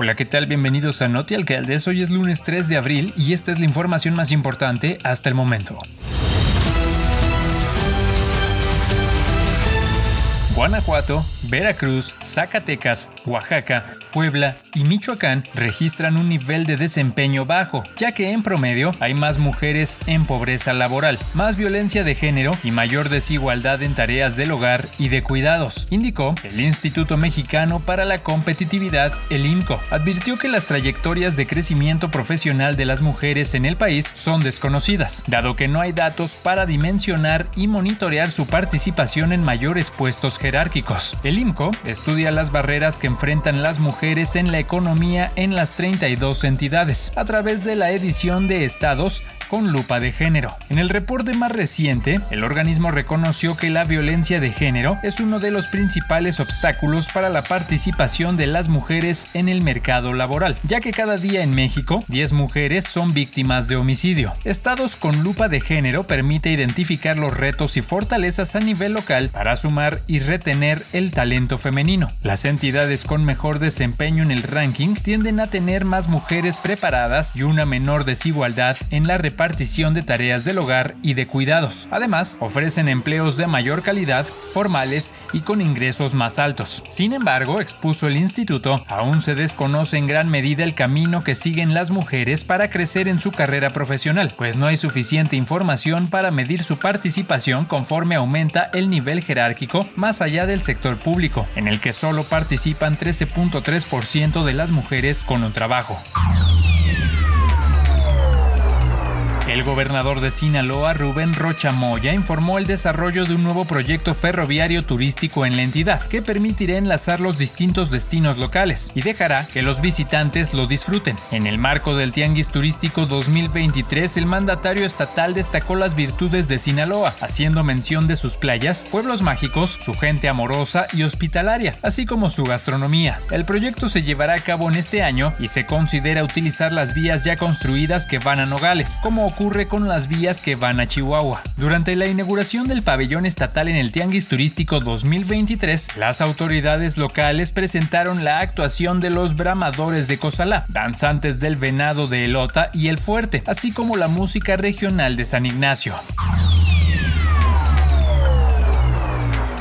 Hola, ¿qué tal? Bienvenidos a Noti Alcaldes. Hoy es lunes 3 de abril y esta es la información más importante hasta el momento. Guanajuato, Veracruz, Zacatecas, Oaxaca, Puebla y Michoacán registran un nivel de desempeño bajo, ya que en promedio hay más mujeres en pobreza laboral, más violencia de género y mayor desigualdad en tareas del hogar y de cuidados, indicó el Instituto Mexicano para la Competitividad, el IMCO. Advirtió que las trayectorias de crecimiento profesional de las mujeres en el país son desconocidas, dado que no hay datos para dimensionar y monitorear su participación en mayores puestos jerárquicos. El IMCO estudia las barreras que enfrentan las mujeres en la economía en las 32 entidades a través de la edición de estados con lupa de género. En el reporte más reciente, el organismo reconoció que la violencia de género es uno de los principales obstáculos para la participación de las mujeres en el mercado laboral, ya que cada día en México 10 mujeres son víctimas de homicidio. Estados con lupa de género permite identificar los retos y fortalezas a nivel local para sumar y retener el talento femenino. Las entidades con mejor desempeño en el ranking tienden a tener más mujeres preparadas y una menor desigualdad en la representación partición de tareas del hogar y de cuidados. Además, ofrecen empleos de mayor calidad, formales y con ingresos más altos. Sin embargo, expuso el instituto, aún se desconoce en gran medida el camino que siguen las mujeres para crecer en su carrera profesional, pues no hay suficiente información para medir su participación conforme aumenta el nivel jerárquico más allá del sector público, en el que solo participan 13.3% de las mujeres con un trabajo. El gobernador de Sinaloa, Rubén Rocha Moya, informó el desarrollo de un nuevo proyecto ferroviario turístico en la entidad que permitirá enlazar los distintos destinos locales y dejará que los visitantes lo disfruten. En el marco del Tianguis Turístico 2023, el mandatario estatal destacó las virtudes de Sinaloa, haciendo mención de sus playas, pueblos mágicos, su gente amorosa y hospitalaria, así como su gastronomía. El proyecto se llevará a cabo en este año y se considera utilizar las vías ya construidas que van a Nogales, como ocurre con las vías que van a Chihuahua. Durante la inauguración del pabellón estatal en el Tianguis Turístico 2023, las autoridades locales presentaron la actuación de los bramadores de Cozalá, danzantes del venado de Elota y el Fuerte, así como la música regional de San Ignacio.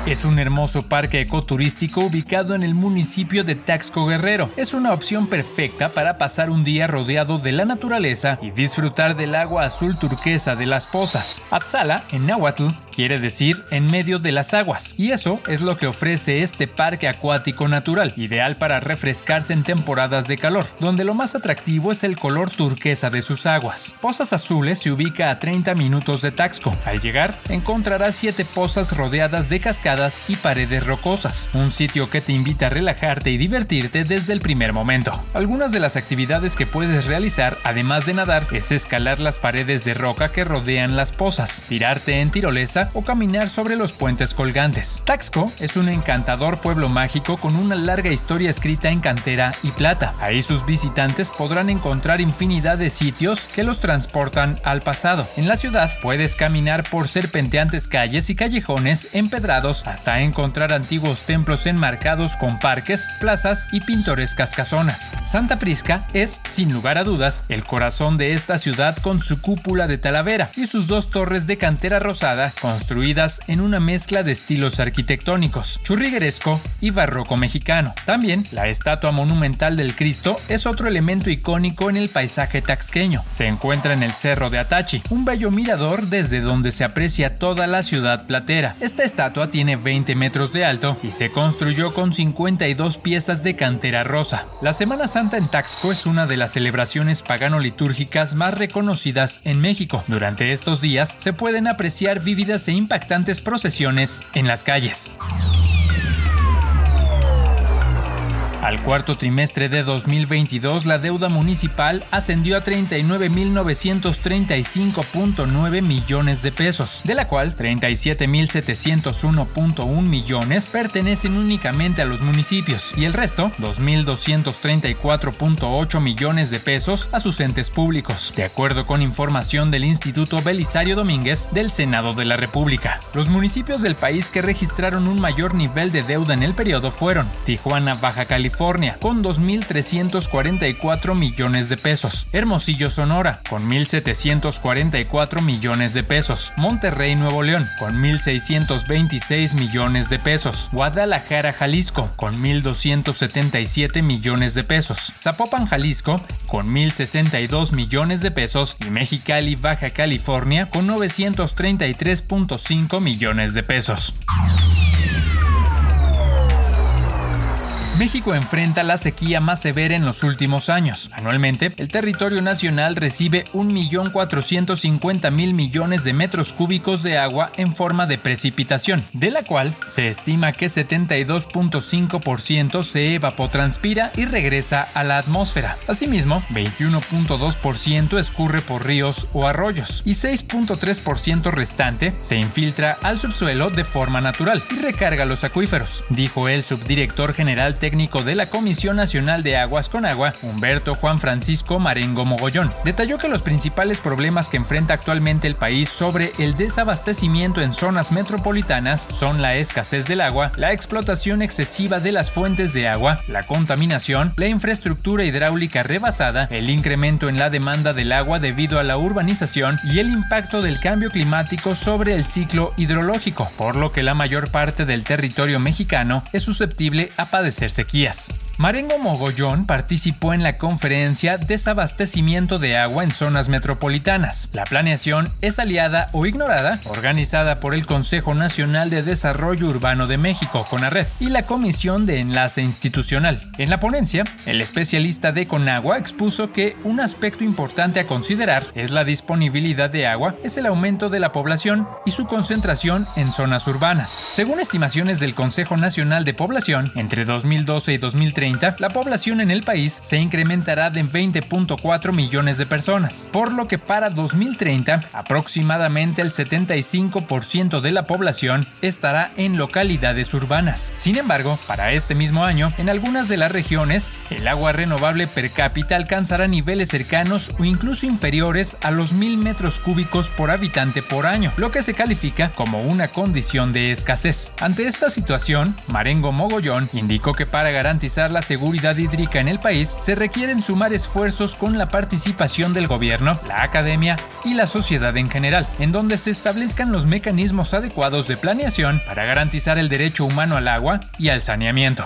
Es un hermoso parque ecoturístico ubicado en el municipio de Taxco Guerrero. Es una opción perfecta para pasar un día rodeado de la naturaleza y disfrutar del agua azul turquesa de las pozas. Atzala, en náhuatl, quiere decir en medio de las aguas, y eso es lo que ofrece este parque acuático natural, ideal para refrescarse en temporadas de calor, donde lo más atractivo es el color turquesa de sus aguas. Pozas Azules se ubica a 30 minutos de Taxco. Al llegar, encontrarás 7 pozas rodeadas de cascadas y paredes rocosas, un sitio que te invita a relajarte y divertirte desde el primer momento. Algunas de las actividades que puedes realizar, además de nadar, es escalar las paredes de roca que rodean las pozas, tirarte en tirolesa o caminar sobre los puentes colgantes. Taxco es un encantador pueblo mágico con una larga historia escrita en cantera y plata. Ahí sus visitantes podrán encontrar infinidad de sitios que los transportan al pasado. En la ciudad puedes caminar por serpenteantes calles y callejones empedrados hasta encontrar antiguos templos enmarcados con parques, plazas y pintorescas casonas. Santa Prisca es, sin lugar a dudas, el corazón de esta ciudad con su cúpula de talavera y sus dos torres de cantera rosada con construidas en una mezcla de estilos arquitectónicos, churrigueresco y barroco mexicano. También, la estatua monumental del Cristo es otro elemento icónico en el paisaje taxqueño. Se encuentra en el Cerro de Atachi, un bello mirador desde donde se aprecia toda la ciudad platera. Esta estatua tiene 20 metros de alto y se construyó con 52 piezas de cantera rosa. La Semana Santa en Taxco es una de las celebraciones pagano-litúrgicas más reconocidas en México. Durante estos días se pueden apreciar vívidas e impactantes procesiones en las calles. Al cuarto trimestre de 2022, la deuda municipal ascendió a 39.935.9 millones de pesos, de la cual 37.701.1 millones pertenecen únicamente a los municipios y el resto, 2.234.8 millones de pesos, a sus entes públicos, de acuerdo con información del Instituto Belisario Domínguez del Senado de la República. Los municipios del país que registraron un mayor nivel de deuda en el periodo fueron Tijuana, Baja California, Con 2.344 millones de pesos. Hermosillo, Sonora, con 1.744 millones de pesos. Monterrey, Nuevo León, con 1.626 millones de pesos. Guadalajara, Jalisco, con 1.277 millones de pesos. Zapopan, Jalisco, con 1.062 millones de pesos. Y Mexicali, Baja California, con 933.5 millones de pesos. México enfrenta la sequía más severa en los últimos años. Anualmente, el territorio nacional recibe 1.450.000 millones de metros cúbicos de agua en forma de precipitación, de la cual se estima que 72.5% se evapotranspira y regresa a la atmósfera. Asimismo, 21.2% escurre por ríos o arroyos y 6.3% restante se infiltra al subsuelo de forma natural y recarga los acuíferos, dijo el subdirector general técnico de la Comisión Nacional de Aguas con Agua, Humberto Juan Francisco Marengo Mogollón. Detalló que los principales problemas que enfrenta actualmente el país sobre el desabastecimiento en zonas metropolitanas son la escasez del agua, la explotación excesiva de las fuentes de agua, la contaminación, la infraestructura hidráulica rebasada, el incremento en la demanda del agua debido a la urbanización y el impacto del cambio climático sobre el ciclo hidrológico, por lo que la mayor parte del territorio mexicano es susceptible a padecer sequías. Marengo Mogollón participó en la conferencia Desabastecimiento de agua en zonas metropolitanas. La planeación es aliada o ignorada, organizada por el Consejo Nacional de Desarrollo Urbano de México, CONARED, y la Comisión de Enlace Institucional. En la ponencia, el especialista de Conagua expuso que un aspecto importante a considerar es la disponibilidad de agua, es el aumento de la población y su concentración en zonas urbanas. Según estimaciones del Consejo Nacional de Población, entre 2012 y 2030, la población en el país se incrementará de 20.4 millones de personas, por lo que para 2030 aproximadamente el 75% de la población estará en localidades urbanas. Sin embargo, para este mismo año, en algunas de las regiones, el agua renovable per cápita alcanzará niveles cercanos o incluso inferiores a los 1000 metros cúbicos por habitante por año, lo que se califica como una condición de escasez. Ante esta situación, Marengo Mogollón indicó que para garantizar la la seguridad hídrica en el país, se requieren sumar esfuerzos con la participación del gobierno, la academia y la sociedad en general, en donde se establezcan los mecanismos adecuados de planeación para garantizar el derecho humano al agua y al saneamiento.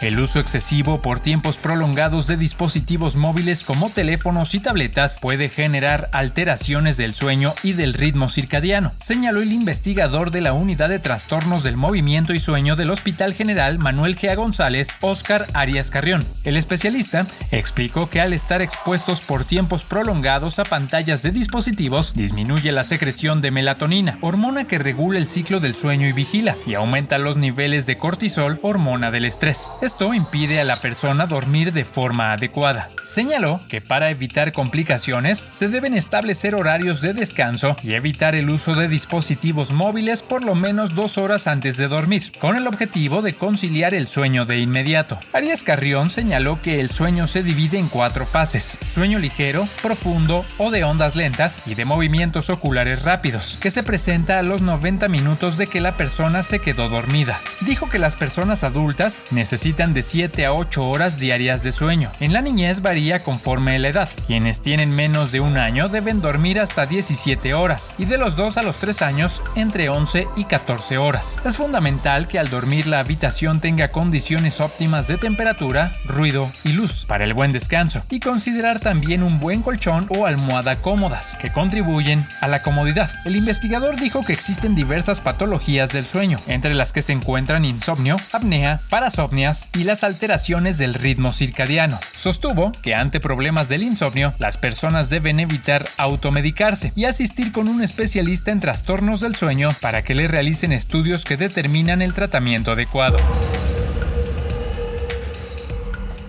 El uso excesivo por tiempos prolongados de dispositivos móviles como teléfonos y tabletas puede generar alteraciones del sueño y del ritmo circadiano, señaló el investigador de la Unidad de Trastornos del Movimiento y Sueño del Hospital General Manuel Gea González, Óscar Arias Carrión. El especialista explicó que al estar expuestos por tiempos prolongados a pantallas de dispositivos, disminuye la secreción de melatonina, hormona que regula el ciclo del sueño y vigila, y aumenta los niveles de cortisol, hormona del estrés. Esto impide a la persona dormir de forma adecuada. Señaló que para evitar complicaciones se deben establecer horarios de descanso y evitar el uso de dispositivos móviles por lo menos dos horas antes de dormir, con el objetivo de conciliar el sueño de inmediato. Arias Carrión señaló que el sueño se divide en cuatro fases, sueño ligero, profundo o de ondas lentas y de movimientos oculares rápidos, que se presenta a los 90 minutos de que la persona se quedó dormida. Dijo que las personas adultas necesitan de 7 a 8 horas diarias de sueño. En la niñez varía conforme la edad. Quienes tienen menos de un año deben dormir hasta 17 horas y de los 2 a los 3 años entre 11 y 14 horas. Es fundamental que al dormir la habitación tenga condiciones óptimas de temperatura, ruido y luz para el buen descanso y considerar también un buen colchón o almohada cómodas que contribuyen a la comodidad. El investigador dijo que existen diversas patologías del sueño, entre las que se encuentran insomnio, apnea, parasomnias, y las alteraciones del ritmo circadiano. Sostuvo que ante problemas del insomnio, las personas deben evitar automedicarse y asistir con un especialista en trastornos del sueño para que le realicen estudios que determinan el tratamiento adecuado.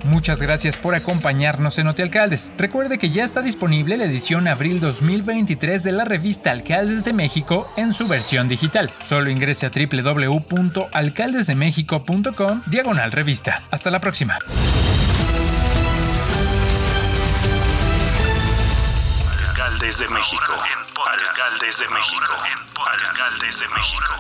Muchas gracias por acompañarnos en Alcaldes. Recuerde que ya está disponible la edición abril 2023 de la revista Alcaldes de México en su versión digital. Solo ingrese a www.alcaldesdemexico.com diagonal revista. Hasta la próxima. Alcaldes de México. Alcaldes de México. Alcaldes de México.